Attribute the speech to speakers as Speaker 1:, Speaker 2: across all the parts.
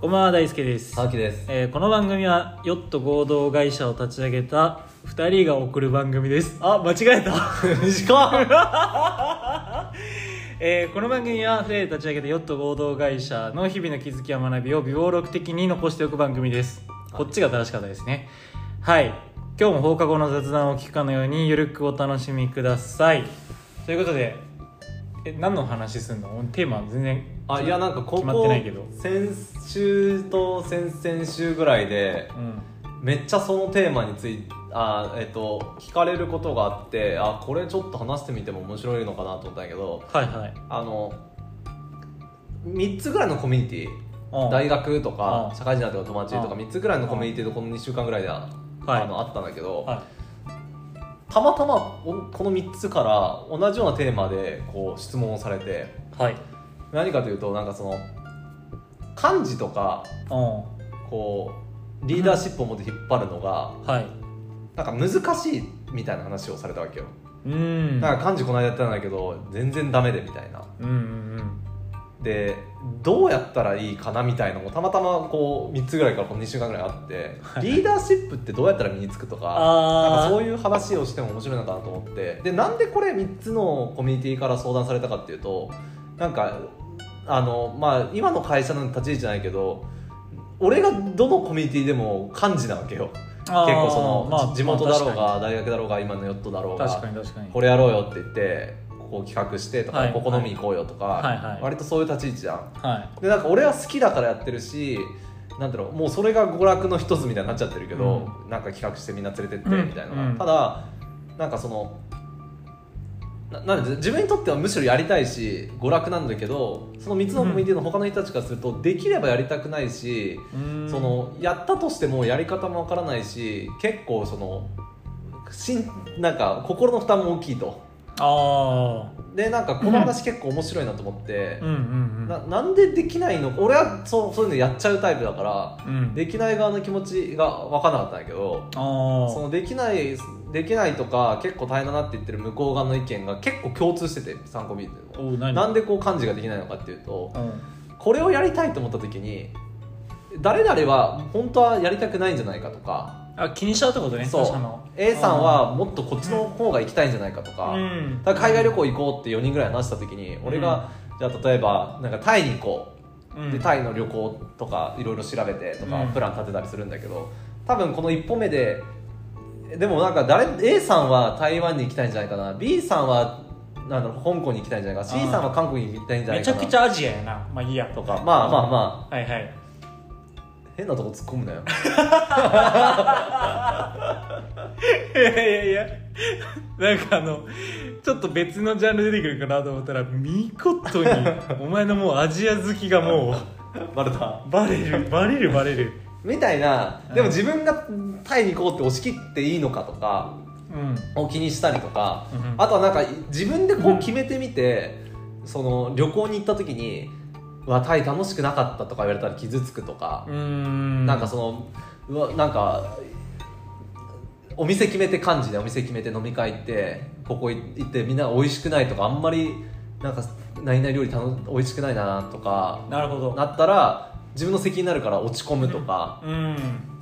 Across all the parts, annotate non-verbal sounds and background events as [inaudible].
Speaker 1: こんばんは大輔です、
Speaker 2: 沢木です。
Speaker 1: えーこの番組はヨット合同会社を立ち上げた2人が送る番組です。あ間違えた。
Speaker 2: 短っ [laughs]
Speaker 1: えーこの番組は2人で立ち上げたヨット合同会社の日々の気づきや学びを微暴録的に残しておく番組です。こっちが正しかったですね。はい。今日も放課後の雑談を聞くかのようにゆるくお楽しみください。ということでえ何の話すんの？テーマ全然
Speaker 2: あいやなんかこ
Speaker 1: 決まって
Speaker 2: こ
Speaker 1: ないけど。
Speaker 2: 先週と先々週ぐらいで
Speaker 1: うん。
Speaker 2: めっちゃそのテーマについてあえっと聞かれることがあってあこれちょっと話してみても面白いのかなと思ったんやけど
Speaker 1: はいはい。
Speaker 2: あの3つぐらいのコミュニティ
Speaker 1: うん。
Speaker 2: 大学とか
Speaker 1: うん。
Speaker 2: 社会人だとか友達とか
Speaker 1: うん。
Speaker 2: 3つぐらいのコミュニティでこの2週間ぐらいであ
Speaker 1: はい。
Speaker 2: あのあったんだけど、
Speaker 1: は
Speaker 2: たまたまおこの3つから同じようなテーマでこう質問をされて。
Speaker 1: いはい。
Speaker 2: 何かというとなんかその漢字とか
Speaker 1: うん。
Speaker 2: こうリーダーシップを持って引っ張るのが、
Speaker 1: はい。
Speaker 2: なんか難しいみたいな話をされたわけよ、
Speaker 1: うん。
Speaker 2: なんか漢字この間やったんだけど全然ダメでみたいな。
Speaker 1: うんうん
Speaker 2: でどうやったらいいかなみたいなのもたまたまこう3つぐらいからこの2週間ぐらいあって
Speaker 1: はい。
Speaker 2: リーダーシップってどうやったら身につくとかなんかそういう話をしても面白いのかなと思って。でなんでこれ3つのコミュニティから相談されたかっていうとなんかあのまあ今の会社の立ち位置じゃないけど俺がどのコミュニティでも漢字なわけよ。結構その、
Speaker 1: まあ
Speaker 2: 地元だろう
Speaker 1: まあ
Speaker 2: が大学だろうが今のヨットだろうが
Speaker 1: 確かに確かに。
Speaker 2: これやろうよって言ってここ企画してとか、
Speaker 1: はい。
Speaker 2: ここ飲み行こうよとか、
Speaker 1: はいはい。
Speaker 2: 割とそういう立ち位置じゃん。
Speaker 1: はい。
Speaker 2: でなんか俺は好きだからやってるしなんだろうもうそれが娯楽の一つみたいになっちゃってるけど、なんか企画してみんな連れてって
Speaker 1: うん。
Speaker 2: みたいなのが、
Speaker 1: うん。
Speaker 2: ただなんかそのななんで自分にとってはむしろやりたいし娯楽なんだけどその3つのコミュニティの他の人たちからすると、できればやりたくないし、
Speaker 1: うん。
Speaker 2: そのやったとしてもやり方もわからないし結構そのしんなんか心の負担も大きいと
Speaker 1: あ
Speaker 2: でなんかこの話結構面白いなと思って
Speaker 1: あ、うんうんうん。
Speaker 2: ななんでできないの？俺はそうそういうのやっちゃうタイプだから
Speaker 1: うん。
Speaker 2: できない側の気持ちが分からなかったんだけど
Speaker 1: あ
Speaker 2: そのできないできないとか結構大変だなって言ってる向こう側の意見が結構共通してて参考見て
Speaker 1: あおう何？
Speaker 2: なんでこう漢字ができないのかっていうと
Speaker 1: うん。
Speaker 2: これをやりたいと思った時に誰々は本当はやりたくないんじゃないかとか
Speaker 1: あ気にしちゃうってことね
Speaker 2: そう。A さんはもっとこっちの方が行きたいんじゃないかとか,、
Speaker 1: うん。
Speaker 2: だから海外旅行行こうって4人ぐらい話した時に俺が、じゃあ例えばなんかタイに行こう。
Speaker 1: うん。
Speaker 2: でタイの旅行とかいろいろ調べてとか
Speaker 1: うん。
Speaker 2: プラン立てたりするんだけど多分この一歩目ででもなんか誰 A さんは台湾に行きたいんじゃないかな。B さんはなんだろう香港に行きたいんじゃないか C さんは韓国に行きたいんじゃないかな。
Speaker 1: めちゃくちゃアジアやなまあいいや。
Speaker 2: とかまあまあまあ。
Speaker 1: はいはい
Speaker 2: 変なとこ突っ込むなよ。
Speaker 1: いやいやいや。なんかあのちょっと別のジャンル出てくるかなと思ったら見事にお前のもうアジア好きがも
Speaker 2: バレた。
Speaker 1: うバレるバレるバレる。
Speaker 2: みたいな。でも自分がタイに行こうって押し切っていいのかとか
Speaker 1: うん。
Speaker 2: を気にしたりとか、
Speaker 1: うん
Speaker 2: あとはなんか自分でこう決めてみて、その旅行に行った時に「うわタイ楽しくなかった」とか言われたら傷つくとか、
Speaker 1: ん。
Speaker 2: なんかそのうわなんかお店決めて漢字でお店決めて飲み会行ってここ行ってみんな美味しくないとかあんまりなんか何々料理楽美味しくないなとか
Speaker 1: なるほど。
Speaker 2: なったら自分の責任になるから落ち込むとか、
Speaker 1: うん。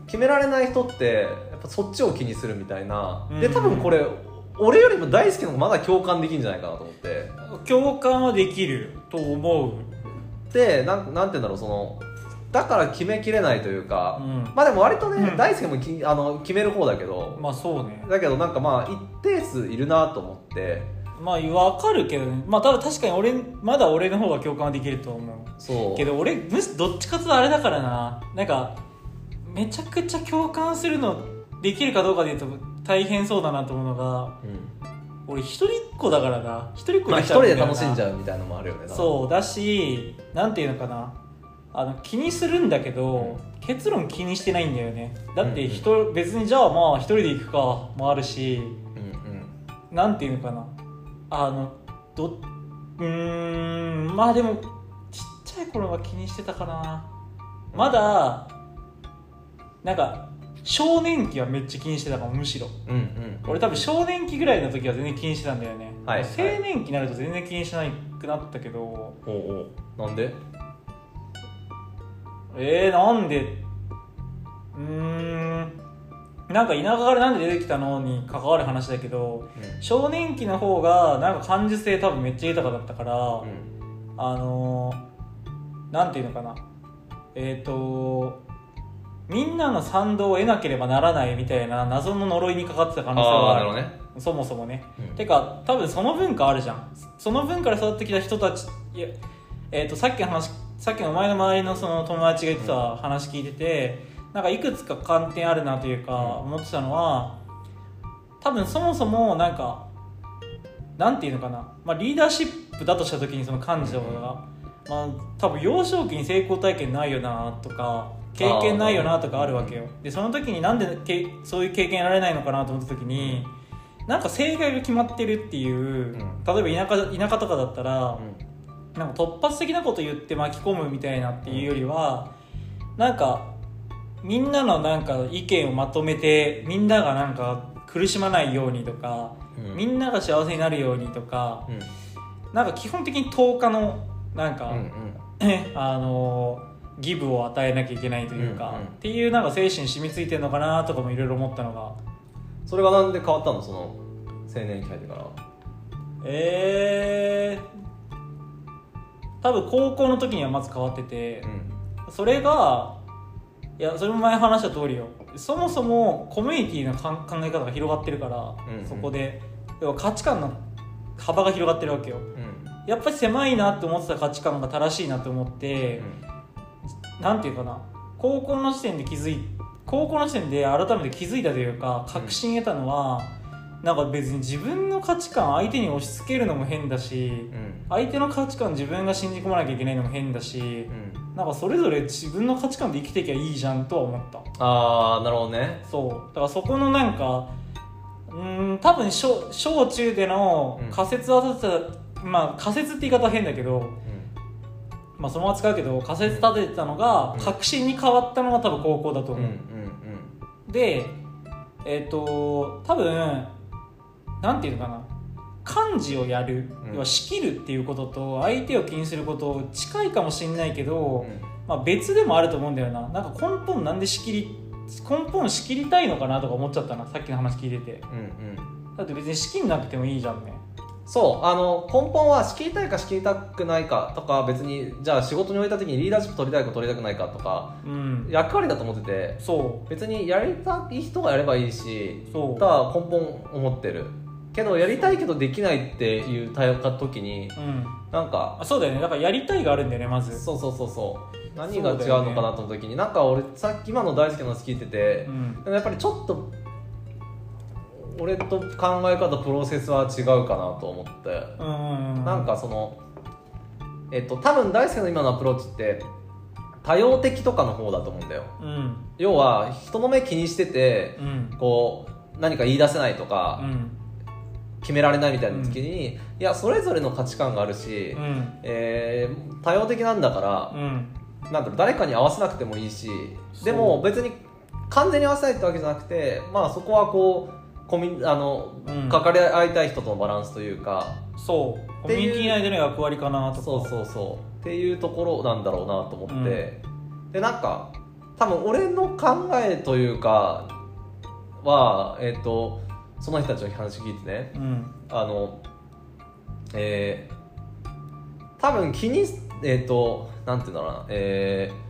Speaker 2: 決められない人ってやっぱそっちを気にするみたいな、
Speaker 1: うん。
Speaker 2: で多分これ俺よりも大好きなのがまだ共感できるんじゃないかなと思って。
Speaker 1: 共感はできると思う
Speaker 2: でなんなんて言うんだろうそのだから決めきれないというか、
Speaker 1: うん。
Speaker 2: まあでも割とね、
Speaker 1: うん。
Speaker 2: 大輔もきあの決める方だけど、
Speaker 1: まあそうね。
Speaker 2: だけどなんかまあ一定数いるなと思って。
Speaker 1: まあ分かるけどね。まあただ確かに俺まだ俺の方が共感はできると思う。
Speaker 2: そう。
Speaker 1: けど俺むしどっちかとあれだからな。なんかめちゃくちゃ共感するのできるかどうかでいうと大変そうだなと思うのが
Speaker 2: うん
Speaker 1: 俺一人っ子だからな。一人っ子
Speaker 2: まあ、
Speaker 1: に
Speaker 2: 一人で
Speaker 1: なっちゃうんだよな
Speaker 2: 楽しんじゃうみたいなのもあるよね。
Speaker 1: そうだしなんていうのかな。あの気にするんだけど、結論気にしてないんだよね。だって人、別にじゃあまあ一人で行くかもあるし
Speaker 2: うんうん。
Speaker 1: なんていうのかな。あのどうーんまあでもちっちゃい頃は気にしてたかな。まだなんか少年期はめっちゃ気にしてたかもむしろ。
Speaker 2: うんうん。
Speaker 1: 俺多分少年期ぐらいの時は全然気にしてたんだよね、
Speaker 2: はい
Speaker 1: 青年期になると全然気にしなくなったけど。
Speaker 2: おうおう。なんで？
Speaker 1: えー、なんで？うーん。なんか田舎からなんで出てきたのに関わる話だけど少年期の方がなんか感受性多分めっちゃ豊かだったから、
Speaker 2: うん。
Speaker 1: あのー、なんていうのかな。えっ、とみんなの賛同を得なければならないみたいな謎の呪いにかかってた可能性
Speaker 2: ああ
Speaker 1: はある
Speaker 2: なるほどね。
Speaker 1: そもそもね、
Speaker 2: うん。
Speaker 1: てか多分その文化あるじゃん。その文化で育ってきた人たちいや、えー、とさっきの話さっきのお前の周りのその友達が言ってた話聞いてて、なんかいくつか観点あるなというか思ってたのは多分そもそもなんかなんていうのかな、まあ、リーダーシップだとした時にその幹事とかが、まあ、多分幼少期に成功体験ないよなとか経験ないよなとかあるわけよ。でその時になんでけそういう経験得られないのかなと思った時になんか正解が決まってるっていう、
Speaker 2: ん。
Speaker 1: 例えば田舎田舎とかだったら、
Speaker 2: うん。
Speaker 1: なんか突発的なこと言って巻き込むみたいなっていうよりは、なんかみんなのなんか意見をまとめてみんながなんか苦しまないようにとか、
Speaker 2: うん。
Speaker 1: みんなが幸せになるようにとか、
Speaker 2: うん。
Speaker 1: なんか基本的に10日のなんか、
Speaker 2: うんうん。[laughs]
Speaker 1: あのギブを与えなきゃいけないというか、
Speaker 2: うんうん。
Speaker 1: っていうなんか精神染みついてるのかなとかもいろいろ思ったのが。
Speaker 2: それがなんで変わったの？その青年期入ってから。
Speaker 1: えー、多分高校の時にはまず変わってて、
Speaker 2: うん。
Speaker 1: それがいやそれも前話した通りよ。そもそもコミュニティの考え方が広がってるから、
Speaker 2: うんうん。
Speaker 1: そこで。要は価値観の幅が広がってるわけよ。
Speaker 2: うん。
Speaker 1: やっぱり狭いなって思ってた価値観が正しいなと思って、なんていうかな。高校の時点で気づい高校の時点で改めて気づいたというか確信得たのは、なんか別に自分の価値観相手に押し付けるのも変だし
Speaker 2: うん。
Speaker 1: 相手の価値観自分が信じ込まなきゃいけないのも変だし、
Speaker 2: うん。
Speaker 1: なんかそれぞれ自分の価値観で生きていきゃいいじゃんとは思った。
Speaker 2: ああなるほどね。
Speaker 1: そう。だからそこのなんかうーん多分小小中での
Speaker 2: うん。
Speaker 1: 仮説は立てた、まあ仮説って言い方は変だけど、
Speaker 2: うん
Speaker 1: まあ、そのまま使うけど仮説立ててたのが
Speaker 2: うん。
Speaker 1: 確信に変わったのが多分高校だと思う、でえっ、と多分なんていうのかな。漢字をやる、
Speaker 2: うん。
Speaker 1: 要は仕切るっていうことと相手を気にすること近いかもしれないけど、
Speaker 2: うん。
Speaker 1: まあ、別でもあると思うんだよな。なんか根本なんで仕切り根本仕切りたいのかなとか思っちゃったなさっきの話聞いてて。
Speaker 2: うんうん。
Speaker 1: だって別に仕切んなくてもいいじゃんね
Speaker 2: そうあの根本は仕切りたいか仕切りたくないかとか別にじゃあ仕事に置いた時にリーダーシップ取りたいか取りたくないかとか
Speaker 1: うん。
Speaker 2: 役割だと思ってて
Speaker 1: そ
Speaker 2: 別にやりたい人がやればいいし
Speaker 1: うそう。
Speaker 2: とは根本思ってる。けどやりたいけどできないっていう対応か時に
Speaker 1: うん。
Speaker 2: なんか
Speaker 1: あそうだよね。だからやりたいがあるんだよねまず。
Speaker 2: そうそうそうそう。何が違うのかなと思った時に、なんか俺さっき今の大好きな話聞いてて
Speaker 1: う、ん。
Speaker 2: でもやっぱりちょっと俺と考え方プロセスは違うかなと思って、なんかそのえっと多分大輔の今のアプローチって多様的とかの方だと思うんだよ。
Speaker 1: うん。
Speaker 2: 要は人の目気にしてて
Speaker 1: うん。
Speaker 2: こう何か言い出せないとか、
Speaker 1: うん。
Speaker 2: 決められないみたいな時に、いやそれぞれの価値観があるし、
Speaker 1: うん。
Speaker 2: えー多様的なんだから、
Speaker 1: うん。
Speaker 2: なんだろう誰かに合わせなくてもいいしでも別に完全に合わせないってわけじゃなくてまあそこはこうコミあの、
Speaker 1: うん。
Speaker 2: 関わり合いたい人とのバランスというか。
Speaker 1: そう。コミュニティ内での役割かなとか。
Speaker 2: そうそうそうっていうところなんだろうなと思って、でなんか多分俺の考えというかはえっ、とその人たちの話聞いてね。
Speaker 1: うん。
Speaker 2: あのえー、多分気にえっ、となんていうんだろうな。えー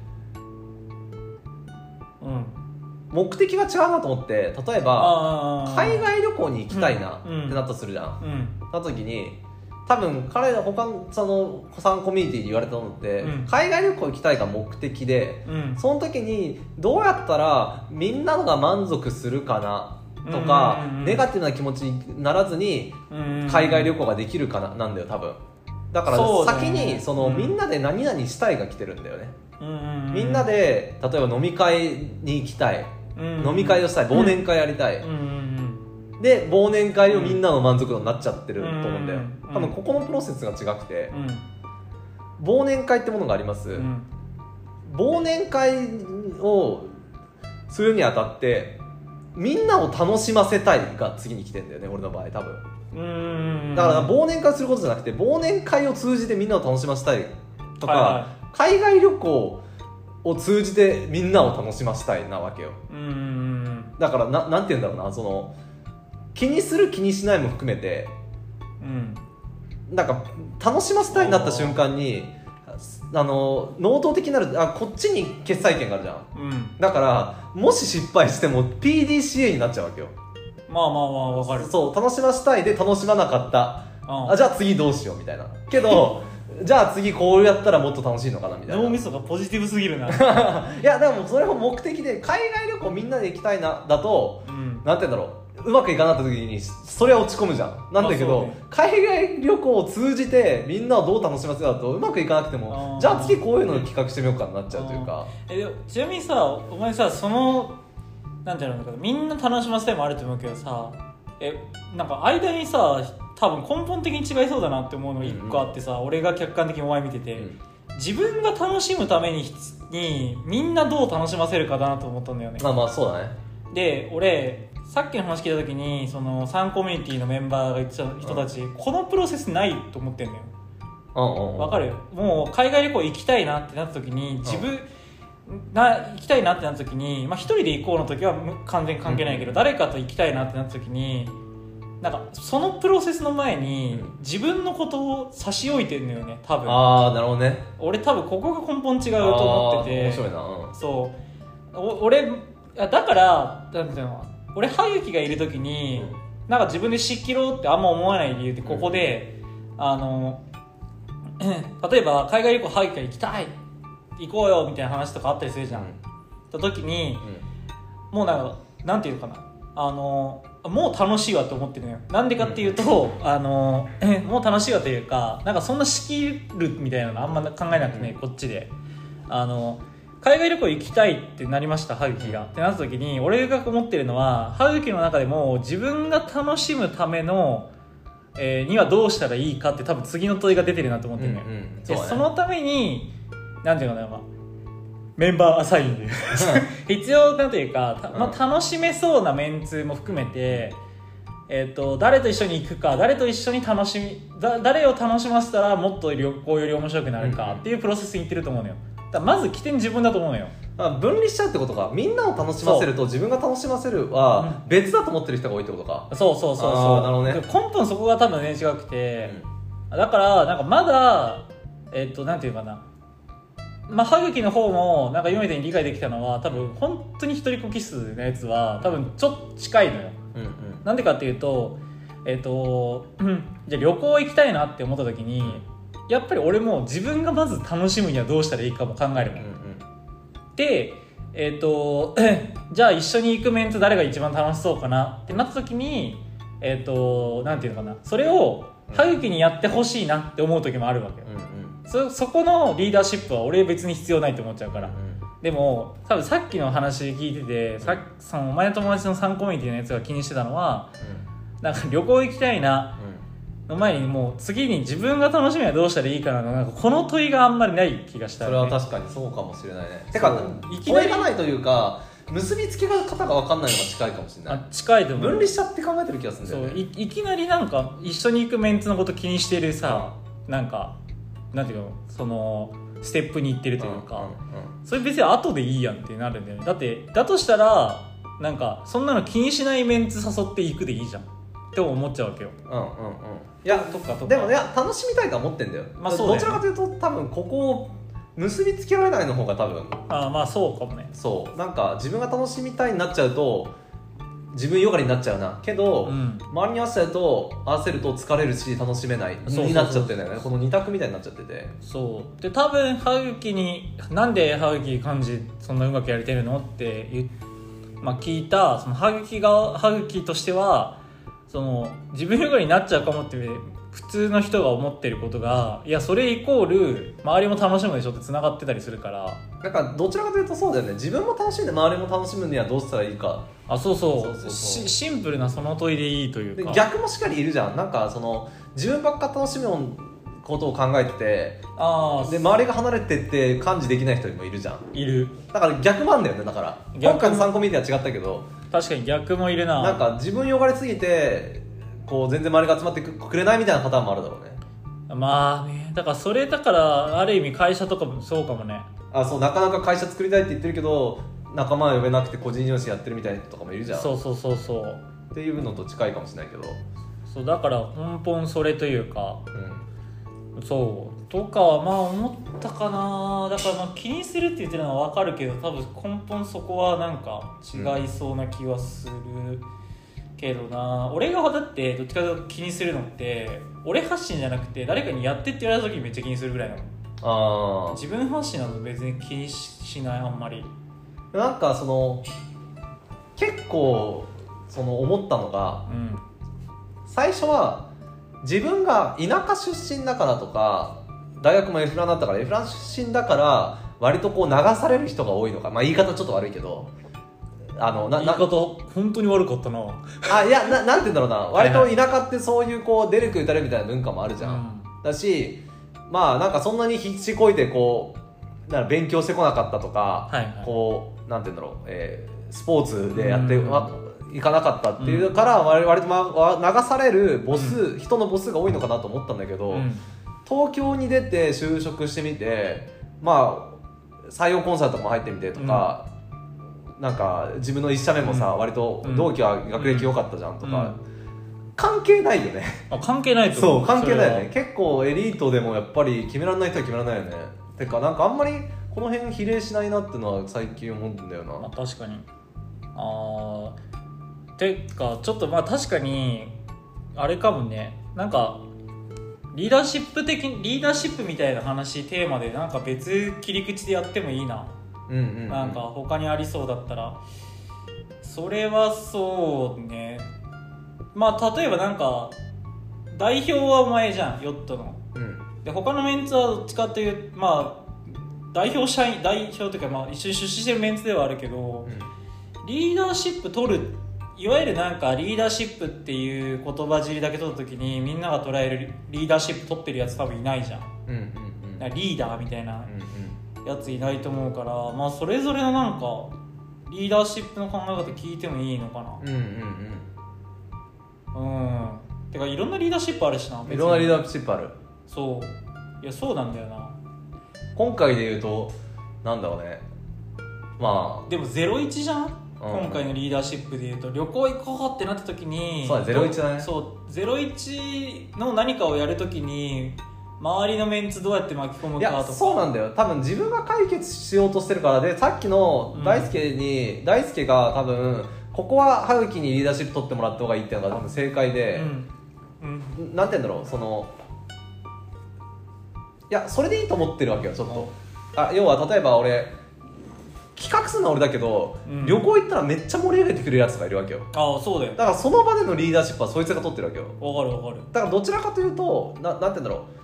Speaker 2: 目的が違うなと思って例えば海外旅行に行きたいな
Speaker 1: うん。
Speaker 2: ってなったとするじゃん、
Speaker 1: うん。
Speaker 2: なった時に多分彼ら他のその子さんコミュニティに言われたのって、
Speaker 1: うん。
Speaker 2: 海外旅行行きたいが目的で
Speaker 1: うん。
Speaker 2: その時にどうやったらみんなが満足するかなとか、
Speaker 1: うんうんうん
Speaker 2: ネガティブな気持ちにならずに
Speaker 1: うん
Speaker 2: 海外旅行ができるかななんだよ多分。だから先にその、
Speaker 1: うん。
Speaker 2: みんなで何々したいが来てるんだよね、
Speaker 1: うんうん。
Speaker 2: みんなで例えば飲み会に行きたい、飲み会をしたい忘年会やりたい、で忘年会をみんなの満足度になっちゃってると思うんだよ、
Speaker 1: うん。
Speaker 2: 多分ここのプロセスが違くて。
Speaker 1: うん。
Speaker 2: 忘年会ってものがあります、
Speaker 1: うん。
Speaker 2: 忘年会をするにあたってみんなを楽しませたいが次に来てんだよね俺の場合多分。だから忘年会することじゃなくて忘年会を通じてみんなを楽しませたいとか、
Speaker 1: は
Speaker 2: 海外旅行を通じてみんなを楽しませたいなわけよ。
Speaker 1: うん。うん
Speaker 2: だからななんて言うんだろうな。その気にする気にしないも含めて
Speaker 1: うん。
Speaker 2: なんか楽しませたいになった瞬間にあの能動的になるあこっちに決裁権があるじゃん。
Speaker 1: うん。うん
Speaker 2: だからもし失敗しても PDCA になっちゃうわけよ。
Speaker 1: まあまあまあわかる。
Speaker 2: そう楽しませたいで楽しまなかった。
Speaker 1: うん。
Speaker 2: あじゃあ次どうしようみたいな。けど [laughs] じゃあ次こうやったらもっと楽しいのかなみたいな。
Speaker 1: 脳みそがポジティブすぎるな。[laughs]
Speaker 2: いやでもそれも目的で海外旅行みんなで行きたいなだと
Speaker 1: うん。
Speaker 2: なんて言うんだろう。うまくいかなかった時にそれは落ち込むじゃん。なんだけど、
Speaker 1: ね
Speaker 2: 海外旅行を通じてみんなをどう楽しませるかだとうまくいかなくてもじゃあ次こういうのを企画してみようかになっちゃうというか。
Speaker 1: えちなみにさお前さそのなんていうのみんな楽しませたいもあると思うけどさえなんか間にさ多分根本的に違いそうだなって思うのが一個あってさ、俺が客観的にお前見てて、
Speaker 2: うん。
Speaker 1: 自分が楽しむためににみんなどう楽しませるかだなと思ったんだよね。
Speaker 2: まあまあそうだね。
Speaker 1: で俺さっきの話聞いた時にその3コミュニティのメンバーが言ってた人たち、このプロセスないと思ってんだよ。
Speaker 2: うんうんうん。
Speaker 1: わかるもう海外旅行行きたいなってなった時に自分が行きたいなってなった時に、まあ、一人で行こうの時はむ完全に関係ないけど、誰かと行きたいなってなった時になんかそのプロセスの前に
Speaker 2: うん。
Speaker 1: 自分のことを差し置いてんのよね多分。
Speaker 2: ああなるほどね。
Speaker 1: 俺多分ここが根本違うと思ってて。
Speaker 2: 面白いな。うん
Speaker 1: そう。お俺あだからなんていうの俺歯茎がいる時に、なんか自分で仕切ろうってあんま思わない理由ってここで、あの [clears throat] 例えば海外旅行歯茎が行きたい行こうよみたいな話とかあったりするじゃん、た時にもうなんかなんていうのかな。あのもう楽しいわって思ってるのよ。なんでかっていうと、あのもう楽しいわというかなんかそんな仕切るみたいなのあんま考えなくてね、こっちで。あの海外旅行行きたいってなりました歯茎が。ってなった時に俺が思ってるのは歯茎の中でも自分が楽しむための、えーにはどうしたらいいかって多分次の問いが出てるなと思ってるのよ、
Speaker 2: うんうん。
Speaker 1: で
Speaker 2: そね。
Speaker 1: そのためになんていうのかな、まあメンバーアサインで。必要なというか、たまあ、楽しめそうなメンツも含めて、えっと誰と一緒に行くか誰と一緒に楽しみだ誰を楽しませたらもっと旅行より面白くなるかっていうプロセスにいってると思うのよ。だまず起点自分だと思うのよ。
Speaker 2: まあ分離しちゃうってことか。みんなを楽しませると自分が楽しませるは別だと思ってる人が多いってことか、
Speaker 1: そうそうそう
Speaker 2: あ
Speaker 1: そう。
Speaker 2: ーなるほどね。
Speaker 1: 根本そこが多分ね違くて、だからなんかまだえっとなんていうかなまあ歯茎の方もなんか今みたいに理解できたのは多分本当に一人っ子キスのやつは多分ちょっと近いのよ。
Speaker 2: うんうん。
Speaker 1: なんでかっていうとえっ、とうんじゃあ旅行行きたいなって思った時にやっぱり俺も自分がまず楽しむにはどうしたらいいかも考えるもん
Speaker 2: うんうん。
Speaker 1: でえっ、と [clears throat] じゃあ一緒に行くメンツ誰が一番楽しそうかなってなった時にえっ、となんていうのかな。それを歯茎にやってほしいなって思う時もあるわけよ。
Speaker 2: うんうん
Speaker 1: そそこのリーダーシップは俺別に必要ないと思っちゃうから。
Speaker 2: うん。
Speaker 1: でも多分さっきの話聞いてて、さっそのお前の友達の3コミュニティのやつが気にしてたのはなんか旅行行きたいなの前にもう次に自分が楽しみはどうしたらいいかなのなんかこの問いがあんまりない気がした
Speaker 2: それは確かにそうかもしれないね。てか
Speaker 1: いきなり
Speaker 2: ないというか結びつけ方が分かんないのが近いかもしれな
Speaker 1: あ
Speaker 2: い
Speaker 1: 近いと思う。
Speaker 2: 分離しちゃって考えてる気がするんだ
Speaker 1: そ
Speaker 2: よね。
Speaker 1: ういいきなりなんか一緒に行くメンツのこと気にしてるさ、なんかなんていうのそのステップに行ってるというか、それ別に後でいいやんってなるんだよね。だってだとしたらなんかそんなの気にしないメンツ誘っていくでいいじゃん。って思っちゃうわけよ。
Speaker 2: うんうんうん。いや
Speaker 1: とか。とか
Speaker 2: でもいや楽しみたいとは思ってんだよ,、
Speaker 1: まあそうだよね。
Speaker 2: どちらかというと多分ここを結びつけられないの方が多分。
Speaker 1: ああまあそうかもね。
Speaker 2: そう。なんか自分が楽しみたいになっちゃうと自分よがりになっちゃうな。けど、
Speaker 1: うん。
Speaker 2: 周りに合わせると合わせると疲れるし楽しめないになっちゃってるよね。この二択みたいになっちゃってて。
Speaker 1: そう。で多分歯茎になんで歯茎漢字そんなうまくやれてるのって言う、まあ、聞いたその歯茎が歯茎としてはその自分よがりになっちゃうかもって普通の人が思ってることがいやそれイコール周りも楽しむでしょってつながってたりするから。
Speaker 2: なんかどちらかというとそうだよね。自分も楽しんで周りも楽しむにはどうしたらいいか。
Speaker 1: あそうそう。
Speaker 2: そうそうそう。
Speaker 1: しシンプルなその問いでいいという
Speaker 2: で
Speaker 1: か
Speaker 2: 逆もしっかりいるじゃん。なんかその自分ばっか楽しむことを考えてて
Speaker 1: ああ
Speaker 2: で周りが離れてって感知できない人もいるじゃん。
Speaker 1: いる。
Speaker 2: だから逆もあんだよねだから。
Speaker 1: 逆
Speaker 2: 今回の参考ミーティは違ったけど。
Speaker 1: 確かに逆もいるな。
Speaker 2: なんか自分よがれすぎてこう全然周りが集まってくれないみたいなパターンもあるだろうね。
Speaker 1: まあねだからそれだからある意味会社とかもそうかもね。
Speaker 2: あそうなかなか会社作りたいって言ってるけど仲間は呼べなくて個人事業主やってるみたいな人とかもいるじゃん。
Speaker 1: そうそうそうそう。
Speaker 2: っていうのと近いかもしれないけど、
Speaker 1: そうだから根本それというか
Speaker 2: うん、
Speaker 1: そう。とかはまあ思ったかな。だからまあ気にするって言ってるのは分かるけど多分根本そこはなんか違いそうな気はするけどな、俺がだってどっちかというと気にするのって俺発信じゃなくて誰かにやってって言われた時にめっちゃ気にするぐらいなの。
Speaker 2: あ
Speaker 1: 自分発信なの別に気にししないあんまり。
Speaker 2: あなんかその結構その思ったのが
Speaker 1: うん。
Speaker 2: 最初は自分が田舎出身だからとか大学もエフランだったからエフラン出身だから割とこう流される人が多いのか。まあ言い方ちょっと悪いけどあのなな
Speaker 1: 言い方本当に悪かったな。
Speaker 2: あいやななんて言うんだろうな。割
Speaker 1: はい。
Speaker 2: と田舎ってそういうこう出るく打たれるみたいな文化もあるじゃん、だしまあなんかそんなに必死こいてこうなんか勉強してこなかったとか、
Speaker 1: はいはい。
Speaker 2: こうなんて言うんだろう、えースポーツでやって、
Speaker 1: うん。
Speaker 2: わいかなかったっていうから、割割と、まあ、流される母数、人の母数が多いのかなと思ったんだけど、
Speaker 1: うん。
Speaker 2: 東京に出て就職してみてまあ採用コンサルとかも入ってみてとか、なんか自分の一社目もさ、
Speaker 1: うん。
Speaker 2: 割と
Speaker 1: うん。
Speaker 2: 同期は学歴良かったじゃんとか、
Speaker 1: うん。
Speaker 2: 関係ないよね。
Speaker 1: あ関係ないと
Speaker 2: そ
Speaker 1: 思
Speaker 2: う。関係ないよね結構エリートでもやっぱり決められない人は決められないよね。てかなんかあんまりこの辺比例しないなってのは最近思うんだよ
Speaker 1: はまあ
Speaker 2: な
Speaker 1: 確かに。あーてかちょっとまあ確かにあれかもね。なんかリーダーシップ的リーダーシップみたいな話テーマでなんか別切り口でやってもいいな、
Speaker 2: うんうん、うん、
Speaker 1: なんか他にありそうだったら。それはそうね。まあ例えばなんか代表はお前じゃんヨットの。
Speaker 2: うん。
Speaker 1: で他のメンツはどっちかっていうまあ代表社員代表というか、まあ、一緒に出資してるメンツではあるけどリーダーシップ取るいわゆるなんかリーダーシップっていう言葉尻だけ取った時にみんなが捉えるリーダーシップ取ってるやつ多分いないじゃん。
Speaker 2: うんうんうん。
Speaker 1: リーダーみたいな。
Speaker 2: うんうん
Speaker 1: やついないと思うからまあそれぞれのなんかリーダーシップの考え方聞いてもいいのかな。
Speaker 2: うんうん
Speaker 1: うん。てかいろんなリーダーシップあるしな
Speaker 2: うんいろんなリー
Speaker 1: ー
Speaker 2: ダーシップある。
Speaker 1: そう。いやそうなんだよな。
Speaker 2: 今回で言うとなんだろうね。ま
Speaker 1: でも01じゃん、
Speaker 2: うん。
Speaker 1: 今回のリーダーシップでいうと。旅行行こうってなった時に
Speaker 2: そうだ01だね。
Speaker 1: そう。01の何かをやる時に周りのメンツどうやって巻き込むかとか。
Speaker 2: そうなんだよ。多分自分が解決しようとしてるからでさっきの大輔に、大輔が多分ここは葉月にリーダーシップ取ってもらった方がいいっていうのが多分正解で、
Speaker 1: うん。うん。
Speaker 2: なんて言うんだろうそのいやそれでいいと思ってるわけよちょっと。あ要は例えば俺企画するのは俺だけど、
Speaker 1: うん。
Speaker 2: 旅行行ったらめっちゃ盛り上げてくれるやつがいるわけよ。
Speaker 1: ああそうだよ。
Speaker 2: だからその場でのリーダーシップはそいつが取ってるわけよ。
Speaker 1: わかるわかる。
Speaker 2: だからどちらかというとななんて言うんだろう。旅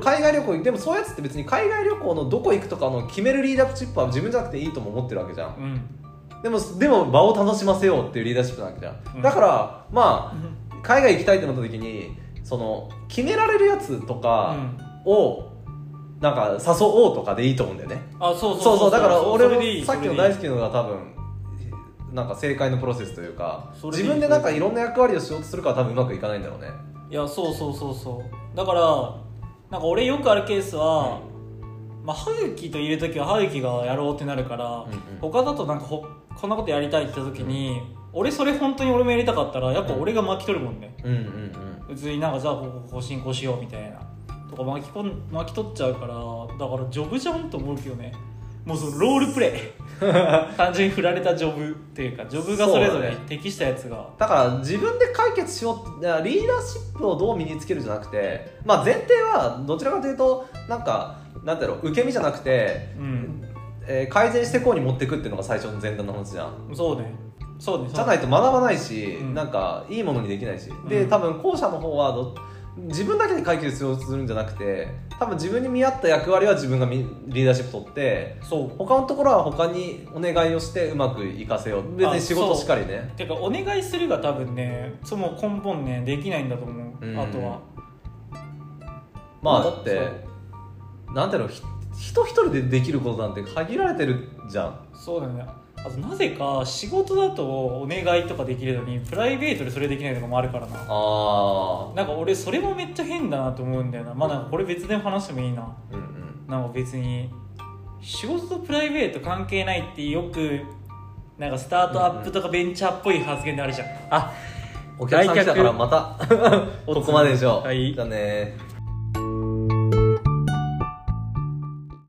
Speaker 2: 海外旅行でもそういうやつって別に海外旅行のどこ行くとかの決めるリーダーシップは自分じゃなくていいとも思ってるわけじゃん。
Speaker 1: うん。
Speaker 2: でもでも場を楽しませようっていうリーダーシップなわけじゃん、
Speaker 1: うん。
Speaker 2: だからまあ海外行きたいってなった時にその決められるやつとかを、なんか誘おうとかでいいと思うんだよね。
Speaker 1: あそうそう
Speaker 2: そうそう。だから俺もさっきの大好きなのが多分なんか正解のプロセスというか自分でなんかいろんな役割をしようとするから多分うまくいかないんだろうね。
Speaker 1: いやそうそうそうそう。だからなんか俺よくあるケースは、まあ、歯茎といる時は歯茎がやろうってなるから、
Speaker 2: うんうん。
Speaker 1: 他だとなんかほこんなことやりたいって言った時に、俺それ本当に俺もやりたかったらやっぱ俺が巻き取るもんね、
Speaker 2: うんうんうん。
Speaker 1: 別になんかじゃあこここう進行しようみたいな。とか巻きこん巻き取っちゃうからだからジョブじゃんと思うけどねもうそのロールプレイ。[laughs] 単純に振られたジョブっていうかジョブがそれぞれに適したやつが。
Speaker 2: だから自分で解決しようってリーダーシップをどう身につけるじゃなくて、まあ、前提はどちらかというとなんかなんだろう受け身じゃなくて、
Speaker 1: うん。
Speaker 2: えー改善していこうに持っていくっていうのが最初の前段の話じゃん。
Speaker 1: そうね。そうね。
Speaker 2: じゃないと学ばないし、
Speaker 1: うん。
Speaker 2: なんかいいものにできないし、
Speaker 1: う
Speaker 2: で
Speaker 1: ん。
Speaker 2: 多分後者の方はど自分だけで解決しようとするんじゃなくて多分自分に見合った役割は自分がみリーダーシップ取って
Speaker 1: そう。
Speaker 2: 他のところは他にお願いをしてうまくいかせよう。別に仕事しっかりね。
Speaker 1: てかお願いするが多分ねその根本ねできないんだと思う、
Speaker 2: うん。
Speaker 1: あとは。
Speaker 2: まあだってなんていうのひ人一人でできることなんて限られてるじゃん。
Speaker 1: そうだねあとなぜか仕事だとお願いとかできるのにプライベートでそれできないとかもあるからな。
Speaker 2: あ
Speaker 1: なんか俺それもめっちゃ変だなと思うんだよな。まあなんかこれ別で話してもいいな。
Speaker 2: うんうん。
Speaker 1: なんか別に仕事とプライベート関係ないってよくなんかスタートアップとかベンチャーっぽい発言であるじゃん、あ
Speaker 2: お客さん来たからまた。ここまででしょう、
Speaker 1: はい。
Speaker 2: じゃあね